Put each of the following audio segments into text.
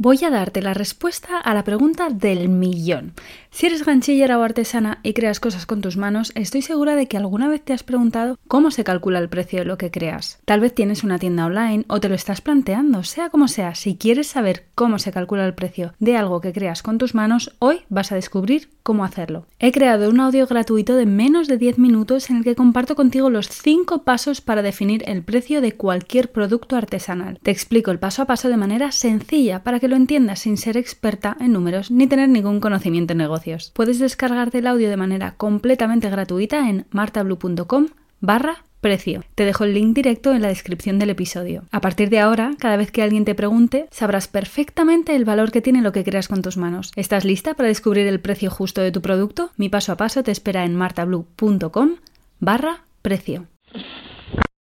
Voy a darte la respuesta a la pregunta del millón. Si eres ganchillera o artesana y creas cosas con tus manos, estoy segura de que alguna vez te has preguntado cómo se calcula el precio de lo que creas. Tal vez tienes una tienda online o te lo estás planteando, sea como sea, si quieres saber cómo se calcula el precio de algo que creas con tus manos, hoy vas a descubrir cómo hacerlo. He creado un audio gratuito de menos de 10 minutos en el que comparto contigo los 5 pasos para definir el precio de cualquier producto artesanal. Te explico el paso a paso de manera sencilla para que lo entiendas sin ser experta en números ni tener ningún conocimiento en negocios. Puedes descargarte el audio de manera completamente gratuita en martablue.com barra precio. Te dejo el link directo en la descripción del episodio. A partir de ahora, cada vez que alguien te pregunte, sabrás perfectamente el valor que tiene lo que creas con tus manos. ¿Estás lista para descubrir el precio justo de tu producto? Mi paso a paso te espera en martablue.com barra precio.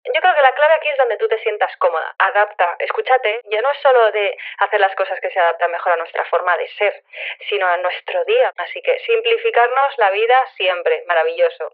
Yo creo que la clave aquí es donde tú te sientas cómoda. Adapta, escúchate, ya no es solo de hacer las cosas que se adaptan mejor a nuestra forma de ser, sino a nuestro día. Así que simplificarnos la vida siempre, maravilloso.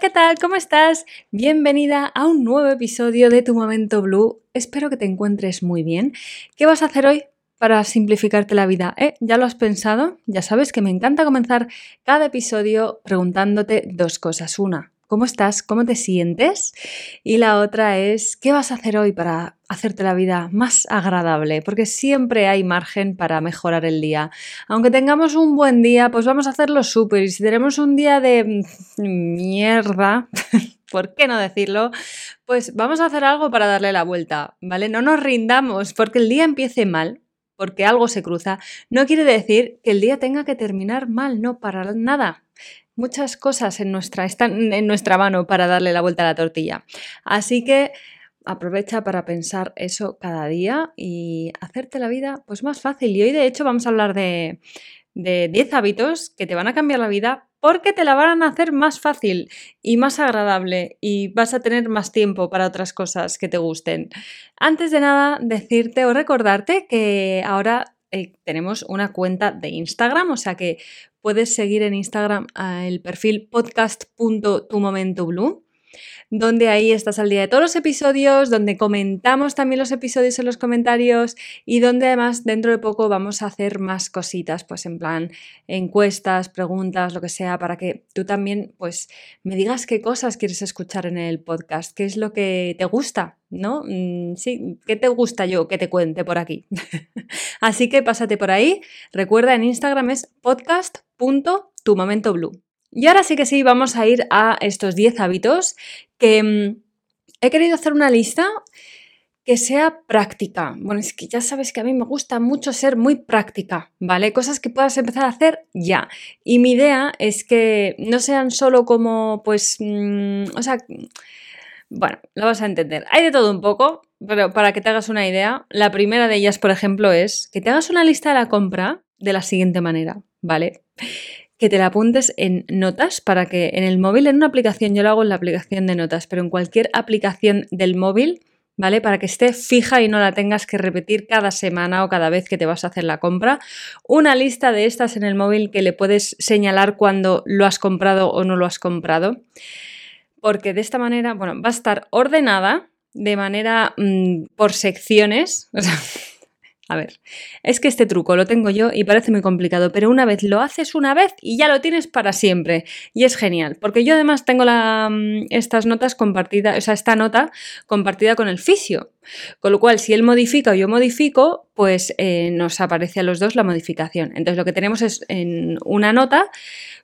¿Qué tal? ¿Cómo estás? Bienvenida a un nuevo episodio de Tu Momento Blue. Espero que te encuentres muy bien. ¿Qué vas a hacer hoy? para simplificarte la vida. ¿Eh? ¿Ya lo has pensado? Ya sabes que me encanta comenzar cada episodio preguntándote dos cosas. Una, ¿Cómo estás? ¿Cómo te sientes? Y la otra es, ¿qué vas a hacer hoy para hacerte la vida más agradable? Porque siempre hay margen para mejorar el día. Aunque tengamos un buen día, pues vamos a hacerlo súper. Y si tenemos un día de mierda, ¿por qué no decirlo? Pues vamos a hacer algo para darle la vuelta, ¿vale? No nos rindamos porque el día empiece mal, porque algo se cruza, no quiere decir que el día tenga que terminar mal, no para nada muchas cosas en nuestra, están en nuestra mano para darle la vuelta a la tortilla. Así que aprovecha para pensar eso cada día y hacerte la vida pues más fácil. Y hoy de hecho vamos a hablar de, de 10 hábitos que te van a cambiar la vida porque te la van a hacer más fácil y más agradable y vas a tener más tiempo para otras cosas que te gusten. Antes de nada, decirte o recordarte que ahora eh, tenemos una cuenta de Instagram, o sea que puedes seguir en Instagram el perfil podcast.tumomentoblue donde ahí estás al día de todos los episodios, donde comentamos también los episodios en los comentarios y donde además dentro de poco vamos a hacer más cositas, pues en plan encuestas, preguntas, lo que sea, para que tú también pues me digas qué cosas quieres escuchar en el podcast, qué es lo que te gusta, ¿no? Mm, sí, ¿qué te gusta yo que te cuente por aquí? Así que pásate por ahí. Recuerda en Instagram es podcast.tumomentoblue. Y ahora sí que sí, vamos a ir a estos 10 hábitos que mm, he querido hacer una lista que sea práctica. Bueno, es que ya sabes que a mí me gusta mucho ser muy práctica, ¿vale? Cosas que puedas empezar a hacer ya. Y mi idea es que no sean solo como, pues, mm, o sea, bueno, lo vas a entender. Hay de todo un poco, pero para que te hagas una idea, la primera de ellas, por ejemplo, es que te hagas una lista de la compra de la siguiente manera, ¿vale? Que te la apuntes en notas para que en el móvil, en una aplicación, yo lo hago en la aplicación de notas, pero en cualquier aplicación del móvil, ¿vale? Para que esté fija y no la tengas que repetir cada semana o cada vez que te vas a hacer la compra. Una lista de estas en el móvil que le puedes señalar cuando lo has comprado o no lo has comprado. Porque de esta manera, bueno, va a estar ordenada de manera mm, por secciones. A ver, es que este truco lo tengo yo y parece muy complicado, pero una vez lo haces una vez y ya lo tienes para siempre. Y es genial, porque yo además tengo la, mm, estas notas compartidas, o sea, esta nota compartida con el fisio. Con lo cual, si él modifica o yo modifico, pues eh, nos aparece a los dos la modificación. Entonces, lo que tenemos es en una nota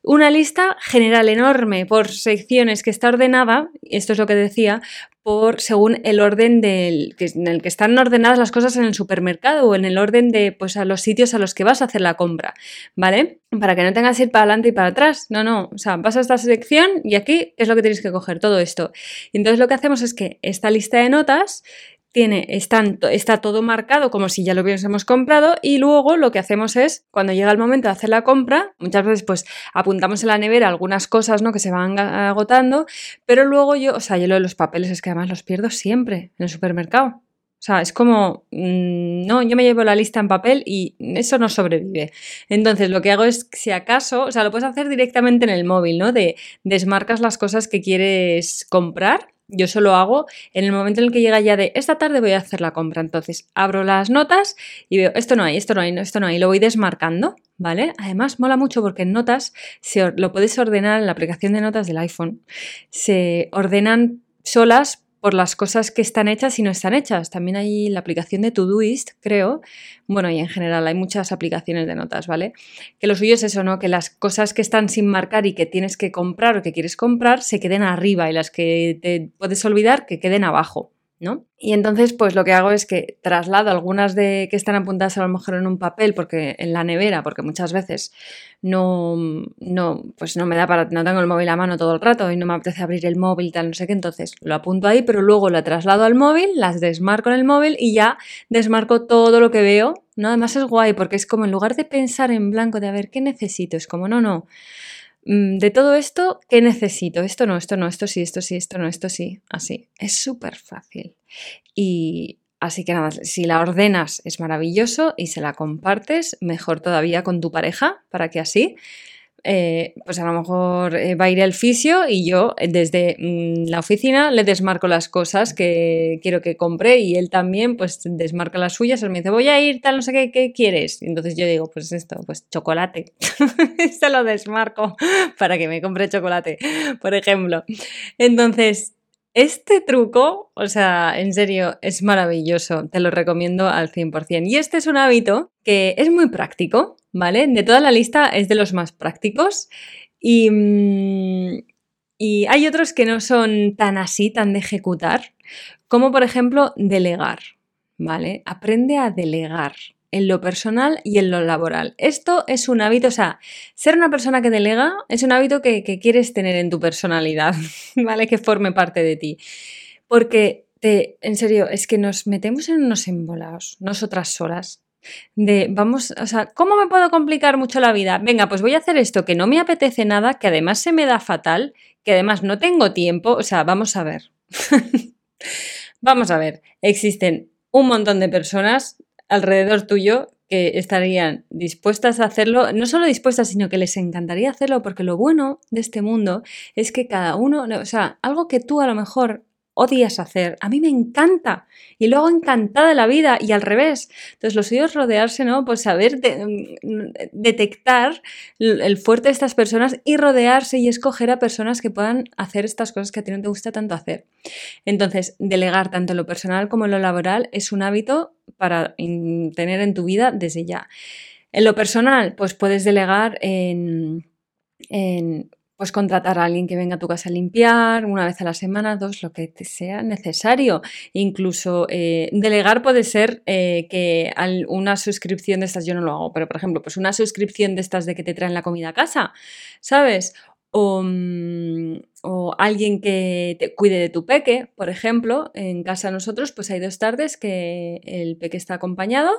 una lista general enorme por secciones que está ordenada, esto es lo que decía, por según el orden del, en el que están ordenadas las cosas en el supermercado o en el orden de pues, a los sitios a los que vas a hacer la compra, ¿vale? Para que no tengas que ir para adelante y para atrás. No, no. O sea, vas a esta sección y aquí es lo que tienes que coger, todo esto. Y entonces lo que hacemos es que esta lista de notas está todo marcado como si ya lo hubiésemos comprado y luego lo que hacemos es, cuando llega el momento de hacer la compra, muchas veces pues apuntamos en la nevera algunas cosas ¿no? que se van agotando, pero luego yo, o sea, yo lo de los papeles es que además los pierdo siempre en el supermercado. O sea, es como, mm, no, yo me llevo la lista en papel y eso no sobrevive. Entonces, lo que hago es, si acaso, o sea, lo puedes hacer directamente en el móvil, ¿no? De desmarcas las cosas que quieres comprar yo solo hago en el momento en el que llega ya de esta tarde voy a hacer la compra. Entonces abro las notas y veo esto no hay, esto no hay, esto no hay. Lo voy desmarcando, ¿vale? Además mola mucho porque en notas se, lo puedes ordenar en la aplicación de notas del iPhone. Se ordenan solas por las cosas que están hechas y no están hechas. También hay la aplicación de Todoist, creo. Bueno, y en general hay muchas aplicaciones de notas, ¿vale? Que lo suyo es eso, ¿no? Que las cosas que están sin marcar y que tienes que comprar o que quieres comprar se queden arriba y las que te puedes olvidar que queden abajo. ¿No? Y entonces, pues lo que hago es que traslado algunas de que están apuntadas a lo mejor en un papel, porque en la nevera, porque muchas veces no, no, pues no me da para, no tengo el móvil a mano todo el rato y no me apetece abrir el móvil, tal, no sé qué, entonces lo apunto ahí, pero luego lo traslado al móvil, las desmarco en el móvil y ya desmarco todo lo que veo, ¿no? Además es guay, porque es como en lugar de pensar en blanco de a ver qué necesito, es como no, no de todo esto, ¿qué necesito? Esto no, esto no, esto sí, esto sí, esto no, esto sí, así. Es súper fácil. Y así que nada, si la ordenas es maravilloso y se la compartes, mejor todavía con tu pareja, para que así eh, pues a lo mejor eh, va a ir el fisio y yo eh, desde mm, la oficina le desmarco las cosas que quiero que compre y él también pues desmarca las suyas, él me dice voy a ir tal, no sé qué, ¿qué quieres? Y entonces yo digo pues esto, pues chocolate, se lo desmarco para que me compre chocolate, por ejemplo. Entonces, este truco, o sea, en serio, es maravilloso, te lo recomiendo al 100%. Y este es un hábito que es muy práctico, ¿vale? De toda la lista es de los más prácticos y, mm, y hay otros que no son tan así, tan de ejecutar, como por ejemplo delegar, ¿vale? Aprende a delegar en lo personal y en lo laboral. Esto es un hábito, o sea, ser una persona que delega es un hábito que, quieres tener en tu personalidad, ¿vale? Que forme parte de ti. Porque, te, en serio, es que nos metemos en unos embolados, nosotras solas. De, vamos, o sea, ¿cómo me puedo complicar mucho la vida? Venga, pues voy a hacer esto que no me apetece nada, que además se me da fatal, que además no tengo tiempo, o sea, vamos a ver. vamos a ver, existen un montón de personas alrededor tuyo que estarían dispuestas a hacerlo, no solo dispuestas, sino que les encantaría hacerlo, porque lo bueno de este mundo es que cada uno, o sea, algo que tú a lo mejor odias hacer. A mí me encanta y lo hago encantada la vida y al revés. Entonces, lo suyo rodearse, ¿no? Pues saber mm, detectar el fuerte de estas personas y rodearse y escoger a personas que puedan hacer estas cosas que a ti no te gusta tanto hacer. Entonces, delegar tanto lo personal como lo laboral es un hábito para tener en tu vida desde ya. En lo personal, pues puedes delegar en, en pues contratar a alguien que venga a tu casa a limpiar una vez a la semana, dos, lo que te sea necesario. Incluso eh, delegar puede ser eh, que una suscripción de estas, yo no lo hago, pero por ejemplo, pues una suscripción de estas de que te traen la comida a casa, ¿sabes? O, mm, o, alguien que te cuide de tu peque, por ejemplo, en casa nosotros pues hay dos tardes que el peque está acompañado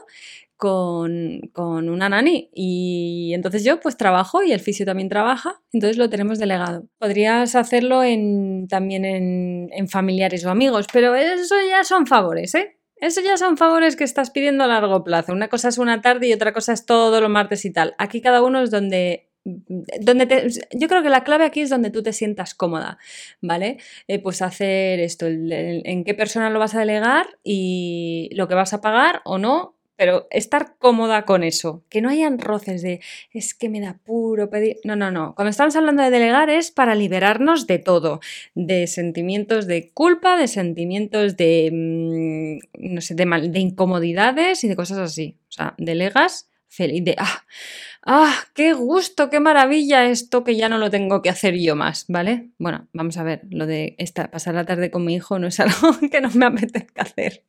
con, con, una nani y entonces yo pues trabajo y el fisio también trabaja, entonces lo tenemos delegado. Podrías hacerlo en, también en, en familiares o amigos, pero eso ya son favores, ¿eh? Eso ya son favores que estás pidiendo a largo plazo. Una cosa es una tarde y otra cosa es todo los martes y tal. Aquí cada uno es donde donde yo creo que la clave aquí es donde tú te sientas cómoda, ¿vale? Eh, pues hacer esto, en qué persona lo vas a delegar y lo que vas a pagar o no, pero estar cómoda con eso, que no hayan roces de es que me da puro pedir. No, no, no. Cuando estamos hablando de delegar es para liberarnos de todo, de sentimientos de culpa, de sentimientos de, mm, no sé, de, de incomodidades y de cosas así. O sea, delegas feliz de, ah, ¡Ah, qué gusto, qué maravilla esto que ya no lo tengo que hacer yo más! ¿Vale? Bueno, vamos a ver, lo de esta, pasar la tarde con mi hijo no es algo que no me apetezca hacer,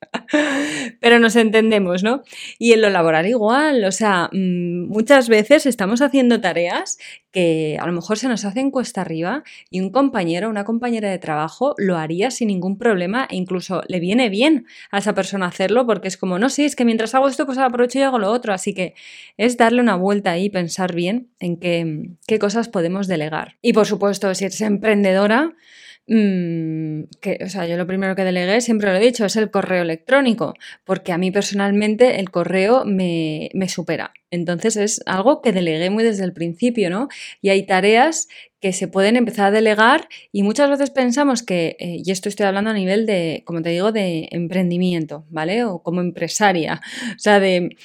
pero nos entendemos, ¿no? Y en lo laboral igual, o sea, mm, muchas veces estamos haciendo tareas que a lo mejor se nos hacen cuesta arriba y un compañero una compañera de trabajo lo haría sin ningún problema e incluso le viene bien a esa persona hacerlo porque es como, no, sí, es que mientras hago esto pues aprovecho y hago lo otro, así que es darle una vuelta ahí, pensar bien en qué, qué cosas podemos delegar. Y por supuesto, si eres emprendedora, que, o sea, yo lo primero que delegué, siempre lo he dicho, es el correo electrónico, porque a mí personalmente el correo me, supera. Entonces es algo que delegué muy desde el principio, ¿no? Y hay tareas que se pueden empezar a delegar y muchas veces pensamos que, eh, y esto estoy hablando a nivel de, como te digo, de emprendimiento, ¿vale? O como empresaria, o sea, de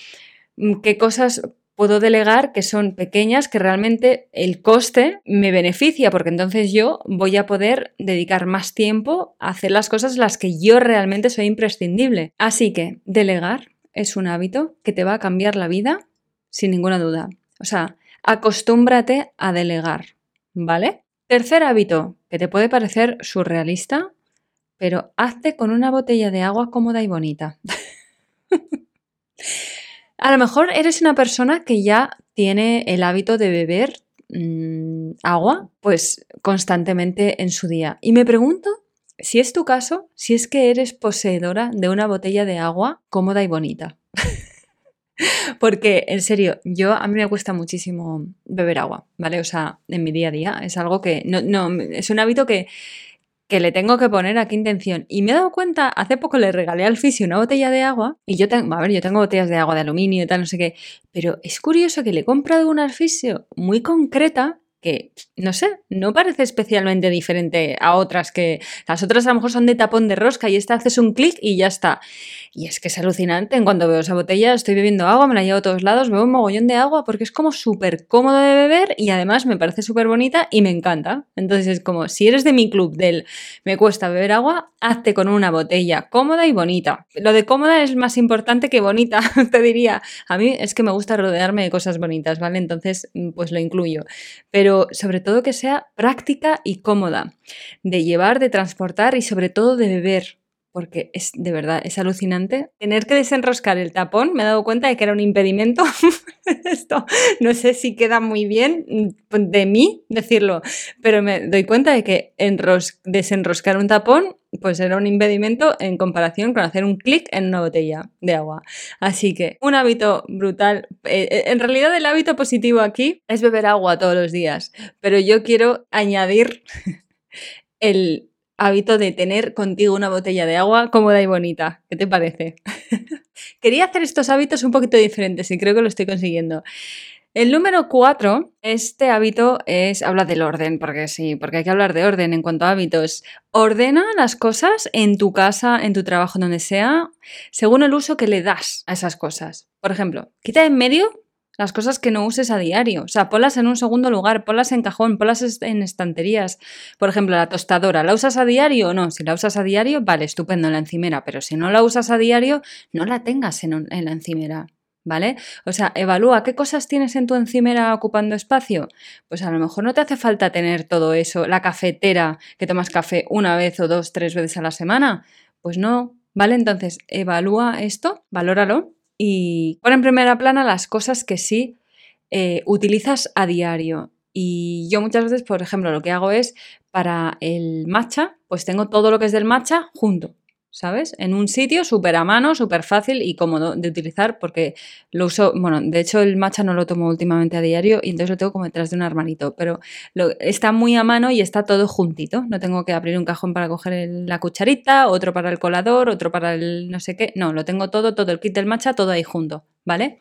mm, qué cosas puedo delegar que son pequeñas, que realmente el coste me beneficia, porque entonces yo voy a poder dedicar más tiempo a hacer las cosas las que yo realmente soy imprescindible. Así que delegar es un hábito que te va a cambiar la vida sin ninguna duda. O sea, acostúmbrate a delegar, ¿vale? Tercer hábito, que te puede parecer surrealista, pero hazte con una botella de agua cómoda y bonita. A lo mejor eres una persona que ya tiene el hábito de beber mm, agua, pues constantemente en su día. Y me pregunto si es tu caso, si es que eres poseedora de una botella de agua cómoda y bonita. Porque, en serio, yo a mí me cuesta muchísimo beber agua, ¿vale? O sea, en mi día a día es algo que no, no es un hábito que que le tengo que poner a qué intención. Y me he dado cuenta, hace poco le regalé al fisio una botella de agua y yo tengo, a ver, yo tengo botellas de agua de aluminio y tal, no sé qué, pero es curioso que le he comprado una al fisio muy concreta que, no sé, no parece especialmente diferente a otras que las otras a lo mejor son de tapón de rosca y esta haces un clic y ya está. Y es que es alucinante. En cuanto veo esa botella, estoy bebiendo agua, me la llevo a todos lados, bebo un mogollón de agua porque es como súper cómodo de beber y además me parece súper bonita y me encanta. Entonces es como, si eres de mi club del me cuesta beber agua, hazte con una botella cómoda y bonita. Lo de cómoda es más importante que bonita, te diría. A mí es que me gusta rodearme de cosas bonitas, ¿vale? Entonces, pues lo incluyo. Pero sobre todo que sea práctica y cómoda, de llevar, de transportar y sobre todo de beber porque es de verdad, es alucinante. Tener que desenroscar el tapón, me he dado cuenta de que era un impedimento. Esto no sé si queda muy bien de mí decirlo, pero me doy cuenta de que desenroscar un tapón pues era un impedimento en comparación con hacer un clic en una botella de agua. Así que un hábito brutal. Eh, eh, en realidad el hábito positivo aquí es beber agua todos los días, pero yo quiero añadir el hábito de tener contigo una botella de agua cómoda y bonita. ¿Qué te parece? Quería hacer estos hábitos un poquito diferentes y creo que lo estoy consiguiendo. El número cuatro, este hábito es, habla del orden, porque sí, porque hay que hablar de orden en cuanto a hábitos. Ordena las cosas en tu casa, en tu trabajo, donde sea, según el uso que le das a esas cosas. Por ejemplo, quita en medio las cosas que no uses a diario. O sea, ponlas en un segundo lugar, ponlas en cajón, ponlas en estanterías. Por ejemplo, la tostadora, ¿la usas a diario o no? Si la usas a diario, vale, estupendo en la encimera, pero si no la usas a diario, no la tengas en, en la encimera. ¿Vale? O sea, evalúa qué cosas tienes en tu encimera ocupando espacio. Pues a lo mejor no te hace falta tener todo eso, la cafetera, que tomas café una vez o dos, tres veces a la semana. Pues no, ¿vale? Entonces, evalúa esto, valóralo y pon en primera plana las cosas que sí eh, utilizas a diario. Y yo muchas veces, por ejemplo, lo que hago es para el matcha, pues tengo todo lo que es del matcha junto. ¿Sabes? En un sitio súper a mano, súper fácil y cómodo de utilizar porque lo uso, bueno, de hecho el matcha no lo tomo últimamente a diario y entonces lo tengo como detrás de un armarito, pero está muy a mano y está todo juntito, no tengo que abrir un cajón para coger la cucharita, otro para el colador, otro para el no sé qué, no, lo tengo todo, todo el kit del matcha, todo ahí junto, ¿vale?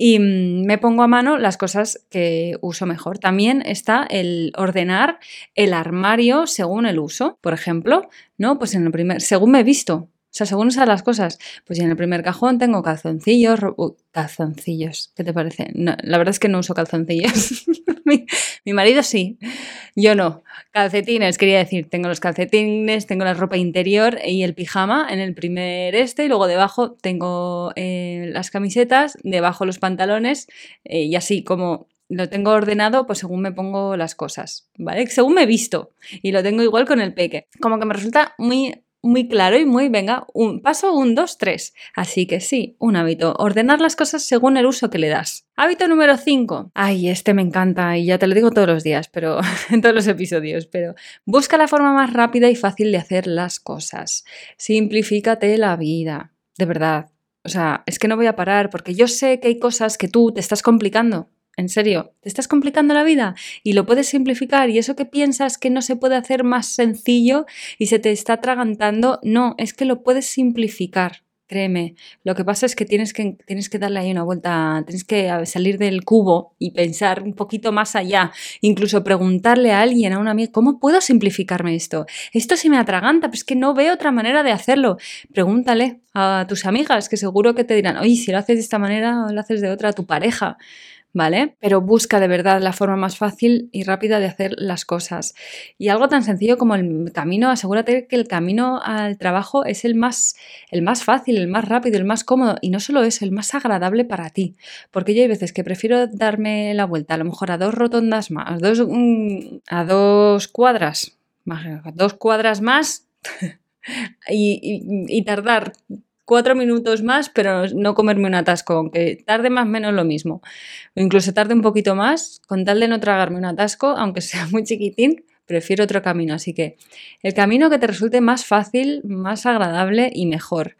Y mm, me pongo a mano las cosas que uso mejor. También está el ordenar el armario según el uso. Por ejemplo, ¿no? Pues en el primer, según me he visto, O sea, según usas las cosas, pues en el primer cajón tengo calzoncillos, calzoncillos, ¿qué te parece? la verdad es que no uso calzoncillos. mi, marido sí, yo no. Calcetines, quería decir, tengo los calcetines, tengo la ropa interior y el pijama en el primer este, y luego debajo tengo eh, las camisetas, debajo los pantalones, eh, y así como lo tengo ordenado, pues según me pongo las cosas, ¿vale? Según me he visto. Y lo tengo igual con el peque. Como que me resulta muy muy claro y muy, venga, un paso, un, dos, tres. Así que sí, un hábito. Ordenar las cosas según el uso que le das. Hábito número 5. Ay, este me encanta y ya te lo digo todos los días, pero en todos los episodios, pero busca la forma más rápida y fácil de hacer las cosas. Simplifícate la vida. De verdad. O sea, es que no voy a parar porque yo sé que hay cosas que tú te estás complicando en serio, te estás complicando la vida y lo puedes simplificar y eso que piensas que no se puede hacer más sencillo y se te está atragantando, no, es que lo puedes simplificar. Créeme, lo que pasa es que tienes que, tienes que darle ahí una vuelta, tienes que salir del cubo y pensar un poquito más allá, incluso preguntarle a alguien, a una amiga, ¿cómo puedo simplificarme esto? Esto se me atraganta, pero es que no veo otra manera de hacerlo. Pregúntale a tus amigas, que seguro que te dirán, oye, si lo haces de esta manera o lo haces de otra, a tu pareja. ¿Vale? Pero busca de verdad la forma más fácil y rápida de hacer las cosas. Y algo tan sencillo como el camino, asegúrate que el camino al trabajo es el más, el más fácil, el más rápido, el más cómodo y no solo eso, el más agradable para ti. Porque yo hay veces que prefiero darme la vuelta, a lo mejor a dos rotondas más, a dos, mm, a dos cuadras, a dos cuadras más. y, tardar cuatro minutos más, pero no comerme un atasco, aunque tarde más o menos lo mismo. O incluso tarde un poquito más, con tal de no tragarme un atasco, aunque sea muy chiquitín, prefiero otro camino. Así que el camino que te resulte más fácil, más agradable y mejor.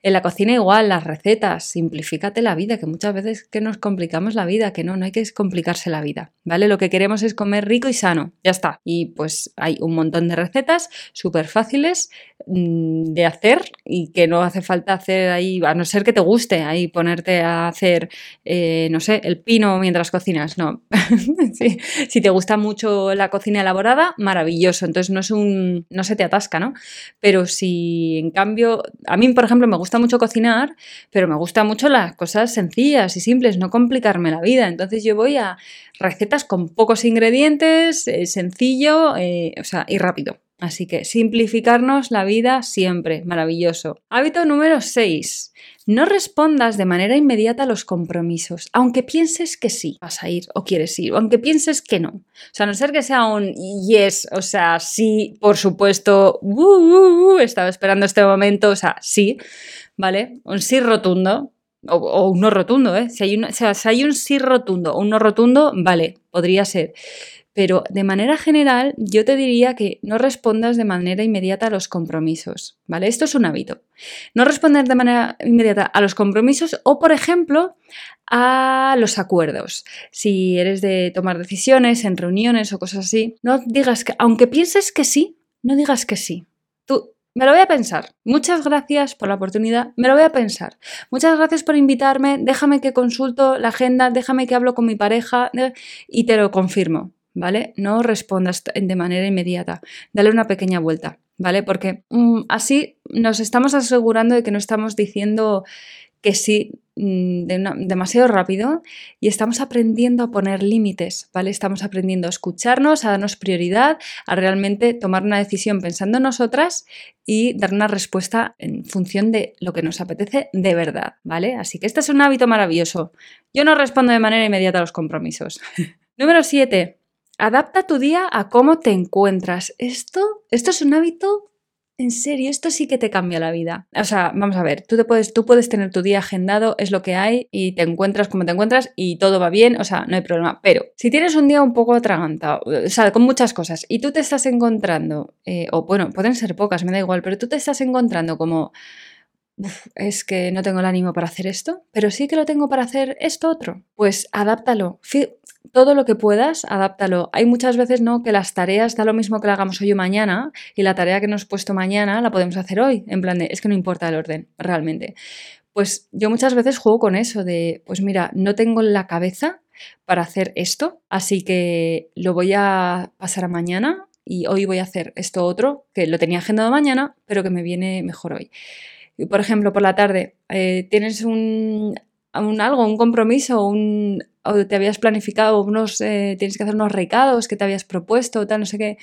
En la cocina igual, las recetas, simplifícate la vida, que muchas veces que nos complicamos la vida, que no, no hay que complicarse la vida, ¿vale? Lo que queremos es comer rico y sano, ya está. Y pues hay un montón de recetas súper fáciles de hacer y que no hace falta hacer ahí, a no ser que te guste ahí ponerte a hacer, eh, no sé, el pino mientras cocinas, no. Si te gusta mucho la cocina elaborada, maravilloso, entonces no es un, no se te atasca, ¿no? Pero si en cambio, a mí por ejemplo me gusta gusta mucho cocinar, pero me gustan mucho las cosas sencillas y simples, no complicarme la vida. Entonces yo voy a recetas con pocos ingredientes, eh, sencillo eh, o sea, y rápido. Así que simplificarnos la vida siempre, maravilloso. Hábito número 6. No respondas de manera inmediata a los compromisos, aunque pienses que sí vas a ir o quieres ir, aunque pienses que no. O sea, a no ser que sea un yes, o sea, sí, por supuesto, uh, uh, uh, estaba esperando este momento, o sea, sí, ¿vale? Un sí rotundo, o, un no rotundo, ¿eh? Si hay, un, si hay un sí rotundo o un no rotundo, vale, podría ser. Pero de manera general, yo te diría que no respondas de manera inmediata a los compromisos, ¿vale? Esto es un hábito. No responder de manera inmediata a los compromisos o, por ejemplo, a los acuerdos. Si eres de tomar decisiones en reuniones o cosas así, no digas que, aunque pienses que sí, no digas que sí. Tú me lo voy a pensar. Muchas gracias por la oportunidad. Me lo voy a pensar. Muchas gracias por invitarme. Déjame que consulto la agenda. Déjame que hablo con mi pareja y te lo confirmo. ¿Vale? No respondas de manera inmediata, dale una pequeña vuelta, ¿vale? Porque mm, así nos estamos asegurando de que no estamos diciendo que sí mm, demasiado rápido y estamos aprendiendo a poner límites, ¿vale? Estamos aprendiendo a escucharnos, a darnos prioridad, a realmente tomar una decisión pensando en nosotras y dar una respuesta en función de lo que nos apetece de verdad, ¿vale? Así que este es un hábito maravilloso. Yo no respondo de manera inmediata a los compromisos. Número 7. Adapta tu día a cómo te encuentras. Esto, esto es un hábito, en serio, esto sí que te cambia la vida. O sea, vamos a ver, tú, te puedes, tú puedes tener tu día agendado, es lo que hay, y te encuentras como te encuentras y todo va bien, o sea, no hay problema. Pero si tienes un día un poco atragantado, o sea, con muchas cosas, y tú te estás encontrando, eh, o bueno, pueden ser pocas, me da igual, pero tú te estás encontrando como es que no tengo el ánimo para hacer esto, pero sí que lo tengo para hacer esto otro. Pues adáptalo todo lo que puedas, adáptalo. Hay muchas veces no que las tareas da lo mismo que la hagamos hoy o mañana y la tarea que nos he puesto mañana la podemos hacer hoy, en plan de es que no importa el orden, realmente. Pues yo muchas veces juego con eso de, pues mira, no tengo la cabeza para hacer esto, así que lo voy a pasar a mañana y hoy voy a hacer esto otro, que lo tenía agendado mañana, pero que me viene mejor hoy. Por ejemplo, por la tarde, eh, tienes un, algo, un compromiso, un, o te habías planificado unos, eh, tienes que hacer unos recados que te habías propuesto, tal, no sé qué.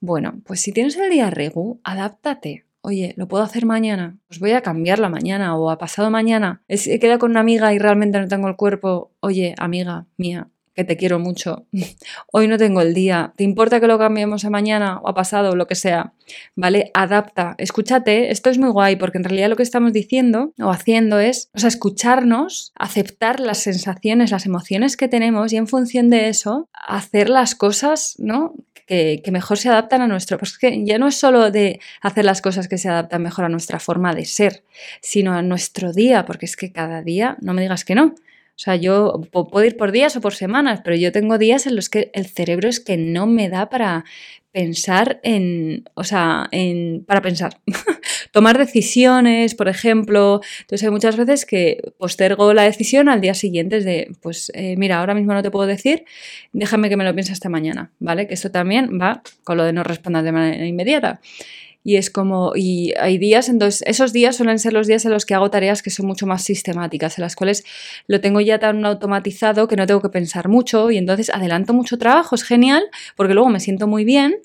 Bueno, pues si tienes el día regu, adáptate. Oye, lo puedo hacer mañana, pues voy a cambiarlo mañana o a pasado mañana. He quedado con una amiga y realmente no tengo el cuerpo. Oye, amiga mía, que te quiero mucho. Hoy no tengo el día. ¿Te importa que lo cambiemos a mañana o a pasado o lo que sea? ¿Vale? Adapta. Escúchate. Esto es muy guay porque en realidad lo que estamos diciendo o haciendo es, o sea, escucharnos, aceptar las sensaciones, las emociones que tenemos y en función de eso hacer las cosas, ¿no? Que, mejor se adaptan a nuestro. Pues que ya no es solo de hacer las cosas que se adaptan mejor a nuestra forma de ser, sino a nuestro día, porque es que cada día, no me digas que no, o sea, yo puedo ir por días o por semanas, pero yo tengo días en los que el cerebro es que no me da para pensar en, o sea, en, para pensar. Tomar decisiones, por ejemplo. Entonces hay muchas veces que postergo la decisión al día siguiente, es de, pues eh, mira, ahora mismo no te puedo decir, déjame que me lo piense esta mañana, ¿vale? Que esto también va con lo de no responder de manera inmediata y es como, y hay días, entonces esos días suelen ser los días en los que hago tareas que son mucho más sistemáticas, en las cuales lo tengo ya tan automatizado que no tengo que pensar mucho y entonces adelanto mucho trabajo, es genial, porque luego me siento muy bien,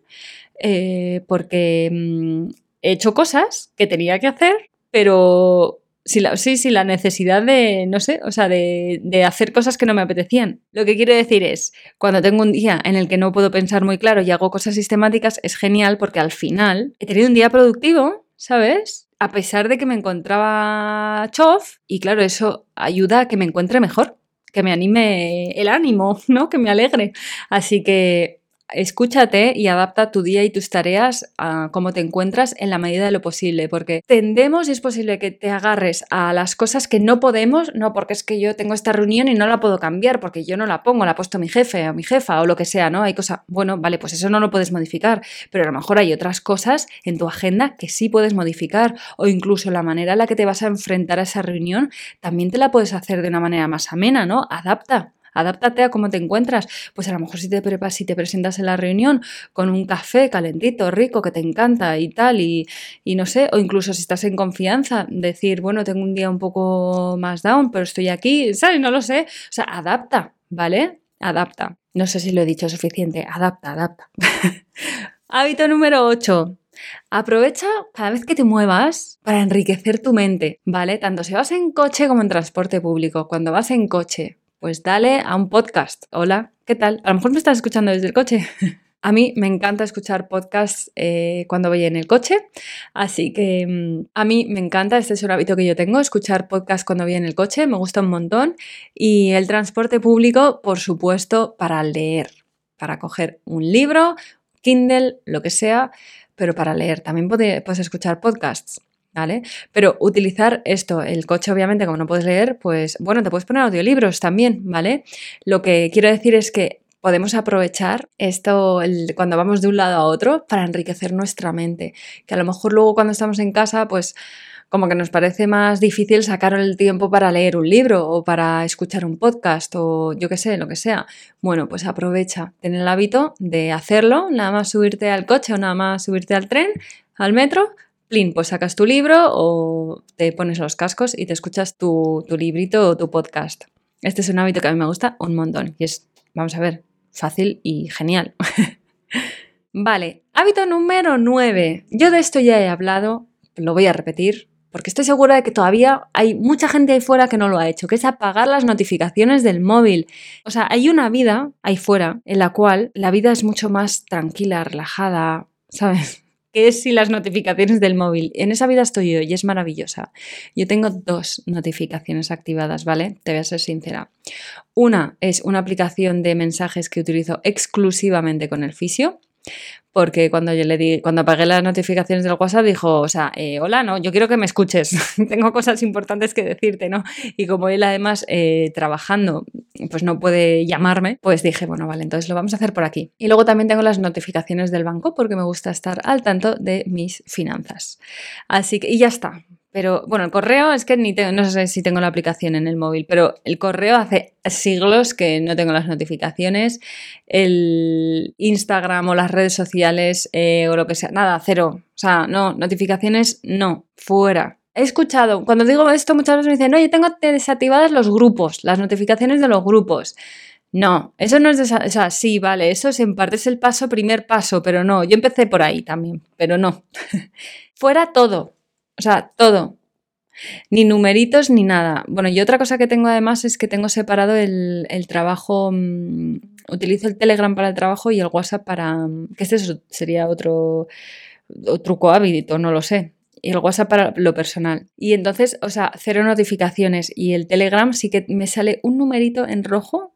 eh, porque mm, he hecho cosas que tenía que hacer, pero Sí, la, sí, sí, la necesidad de, no sé, o sea, de, de, hacer cosas que no me apetecían. Lo que quiero decir es, cuando tengo un día en el que no puedo pensar muy claro y hago cosas sistemáticas, es genial porque al final he tenido un día productivo, ¿sabes? A pesar de que me encontraba chof, y claro, eso ayuda a que me encuentre mejor, que me anime el ánimo, ¿no? Que me alegre. Así que escúchate y adapta tu día y tus tareas a cómo te encuentras en la medida de lo posible, porque tendemos y es posible que te agarres a las cosas que no podemos, no porque es que yo tengo esta reunión y no la puedo cambiar, porque yo no la pongo, la ha puesto mi jefe o mi jefa o lo que sea, ¿no? Hay cosas, bueno, vale, pues eso no lo puedes modificar, pero a lo mejor hay otras cosas en tu agenda que sí puedes modificar o incluso la manera en la que te vas a enfrentar a esa reunión también te la puedes hacer de una manera más amena, ¿no? Adapta adáptate a cómo te encuentras. Pues a lo mejor si te, preparas, si te presentas en la reunión con un café calentito, rico, que te encanta y tal, y, no sé, o incluso si estás en confianza, decir, bueno, tengo un día un poco más down, pero estoy aquí, ¿sabes? No lo sé. O sea, adapta, ¿vale? Adapta. No sé si lo he dicho suficiente. Adapta, adapta. Hábito número 8. Aprovecha cada vez que te muevas para enriquecer tu mente, ¿vale? Tanto si vas en coche como en transporte público. Cuando vas en coche, pues dale a un podcast. Hola, ¿qué tal? A lo mejor me estás escuchando desde el coche. A mí me encanta escuchar podcasts eh, cuando voy en el coche, así que mm, a mí me encanta, este es un hábito que yo tengo, escuchar podcasts cuando voy en el coche, me gusta un montón. Y el transporte público, por supuesto, para leer, para coger un libro, Kindle, lo que sea, pero para leer. También puedes escuchar podcasts. ¿Vale? Pero utilizar esto, el coche obviamente como no puedes leer, pues bueno, te puedes poner audiolibros también, ¿vale? Lo que quiero decir es que podemos aprovechar esto cuando vamos de un lado a otro para enriquecer nuestra mente, que a lo mejor luego cuando estamos en casa, pues como que nos parece más difícil sacar el tiempo para leer un libro o para escuchar un podcast o yo qué sé, lo que sea. Bueno, pues aprovecha, ten el hábito de hacerlo, nada más subirte al coche o nada más subirte al tren, al metro, pues sacas tu libro o te pones los cascos y te escuchas tu, tu librito o tu podcast. Este es un hábito que a mí me gusta un montón y es, vamos a ver, fácil y genial. vale, hábito número 9. Yo de esto ya he hablado, lo voy a repetir, porque estoy segura de que todavía hay mucha gente ahí fuera que no lo ha hecho, que es apagar las notificaciones del móvil. O sea, hay una vida ahí fuera en la cual la vida es mucho más tranquila, relajada, ¿sabes? Que es si las notificaciones del móvil. En esa vida estoy yo y es maravillosa. Yo tengo dos notificaciones activadas, ¿vale? Te voy a ser sincera. Una es una aplicación de mensajes que utilizo exclusivamente con el fisio porque cuando yo le di, cuando apagué las notificaciones del WhatsApp dijo, o sea, eh, hola, no, yo quiero que me escuches, tengo cosas importantes que decirte, ¿no? Y como él además eh, trabajando, pues no puede llamarme, pues dije, bueno, vale, entonces lo vamos a hacer por aquí. Y luego también tengo las notificaciones del banco porque me gusta estar al tanto de mis finanzas. Así que, y ya está, pero bueno, el correo es que ni tengo, no sé si tengo la aplicación en el móvil, pero el correo hace siglos que no tengo las notificaciones. El Instagram o las redes sociales eh, o lo que sea, nada, cero. O sea, no, notificaciones no, fuera. He escuchado, cuando digo esto muchas veces me dicen, oye, tengo desactivadas los grupos, las notificaciones de los grupos. No, eso no es de o sea, sí, vale, eso es en parte es el paso, primer paso, pero no, yo empecé por ahí también, pero no. Fuera todo, o sea, todo. Ni numeritos ni nada. Bueno, y otra cosa que tengo además es que tengo separado el, trabajo. Mm, utilizo el Telegram para el trabajo y el WhatsApp para. Mm, que este sería otro, otro truco hábito, no lo sé. Y el WhatsApp para lo personal. Y entonces, o sea, cero notificaciones. Y el Telegram sí que me sale un numerito en rojo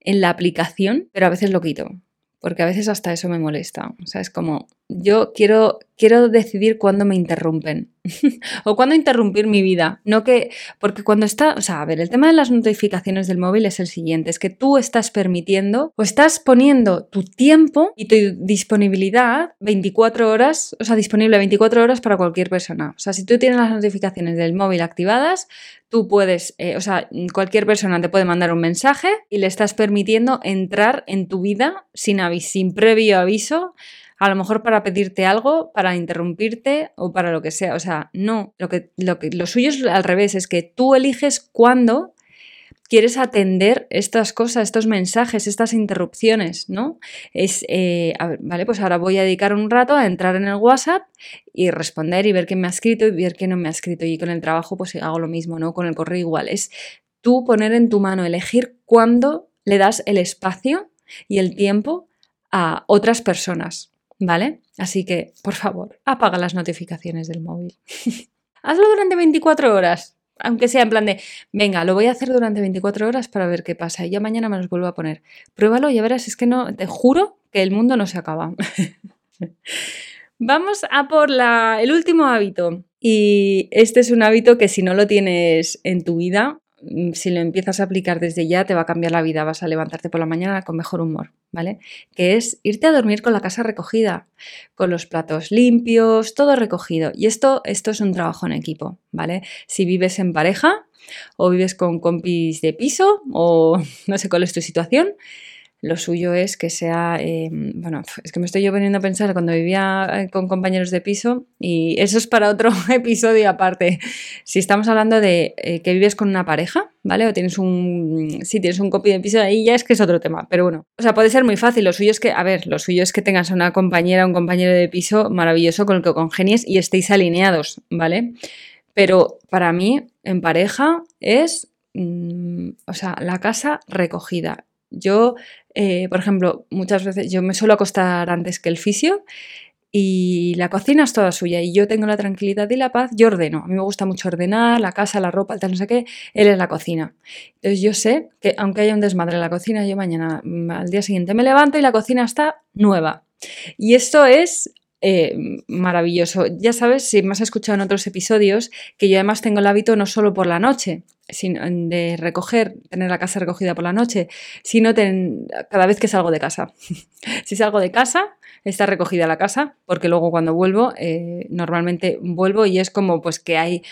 en la aplicación, pero a veces lo quito. Porque a veces hasta eso me molesta. O sea, es como, yo quiero, quiero decidir cuándo me interrumpen o cuándo interrumpir mi vida. No que, porque cuando está, o sea, a ver, el tema de las notificaciones del móvil es el siguiente, es que tú estás permitiendo o estás poniendo tu tiempo y tu disponibilidad 24 horas, o sea, disponible 24 horas para cualquier persona. O sea, si tú tienes las notificaciones del móvil activadas, tú puedes, eh, o sea, cualquier persona te puede mandar un mensaje y le estás permitiendo entrar en tu vida sin, sin previo aviso a lo mejor para pedirte algo, para interrumpirte o para lo que sea. O sea, no, lo, que, lo, que, lo suyo es al revés, es que tú eliges cuándo quieres atender estas cosas, estos mensajes, estas interrupciones, ¿no? Es, eh, vale, pues ahora voy a dedicar un rato a entrar en el WhatsApp y responder y ver quién me ha escrito y ver quién no me ha escrito. Y con el trabajo pues hago lo mismo, ¿no? Con el correo igual. Es tú poner en tu mano, elegir cuándo le das el espacio y el tiempo a otras personas. ¿Vale? Así que, por favor, apaga las notificaciones del móvil. Hazlo durante 24 horas, aunque sea en plan de, venga, lo voy a hacer durante 24 horas para ver qué pasa y ya mañana me los vuelvo a poner. Pruébalo y verás, es que no, te juro que el mundo no se acaba. Vamos a por la, el último hábito. Y este es un hábito que si no lo tienes en tu vida, si lo empiezas a aplicar desde ya, te va a cambiar la vida, vas a levantarte por la mañana con mejor humor, ¿vale? Que es irte a dormir con la casa recogida, con los platos limpios, todo recogido. Y esto, esto es un trabajo en equipo, ¿vale? Si vives en pareja o vives con compis de piso o no sé cuál es tu situación, lo suyo es que sea, eh, bueno, es que me estoy yo poniendo a pensar cuando vivía eh, con compañeros de piso y eso es para otro episodio aparte. Si estamos hablando de eh, que vives con una pareja, ¿vale? O tienes un, si tienes un copy de piso ahí ya es que es otro tema, pero bueno, o sea, puede ser muy fácil. Lo suyo es que, a ver, lo suyo es que tengas una compañera, un compañero de piso maravilloso con el que congenies y estéis alineados, ¿vale? Pero para mí, en pareja, es, mm, o sea, la casa recogida. Yo eh, por ejemplo, muchas veces yo me suelo acostar antes que el fisio y la cocina es toda suya y yo tengo la tranquilidad y la paz, yo ordeno. A mí me gusta mucho ordenar la casa, la ropa, tal, no sé qué, él es la cocina. Entonces yo sé que aunque haya un desmadre en la cocina, yo mañana mm, al día siguiente me levanto y la cocina está nueva. Y esto es eh, maravilloso. Ya sabes, si me has escuchado en otros episodios, que yo además tengo el hábito no solo por la noche, de recoger, tener la casa recogida por la noche, sino cada vez que salgo de casa. si salgo de casa, está recogida la casa, porque luego cuando vuelvo, eh, normalmente vuelvo y es como pues que hay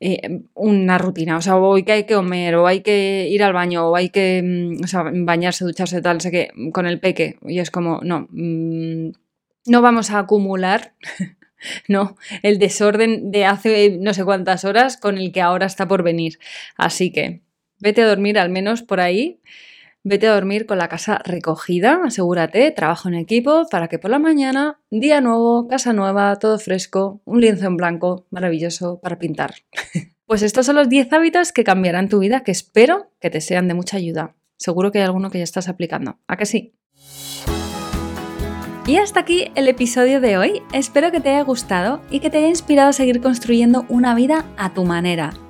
eh, una rutina, o sea, o que hay que comer, o hay que ir al baño, o hay que mm, bañarse, ducharse, tal, sé que con el peque, y es como, no, mm, no vamos a acumular no, el desorden de hace no sé cuántas horas con el que ahora está por venir. Así que vete a dormir al menos por ahí. Vete a dormir con la casa recogida, asegúrate, trabajo en equipo para que por la mañana, día nuevo, casa nueva, todo fresco, un lienzo en blanco maravilloso para pintar. Pues estos son los 10 hábitos que cambiarán tu vida que espero que te sean de mucha ayuda. Seguro que hay alguno que ya estás aplicando. ¿A que sí? Y hasta aquí el episodio de hoy. Espero que te haya gustado y que te haya inspirado a seguir construyendo una vida a tu manera,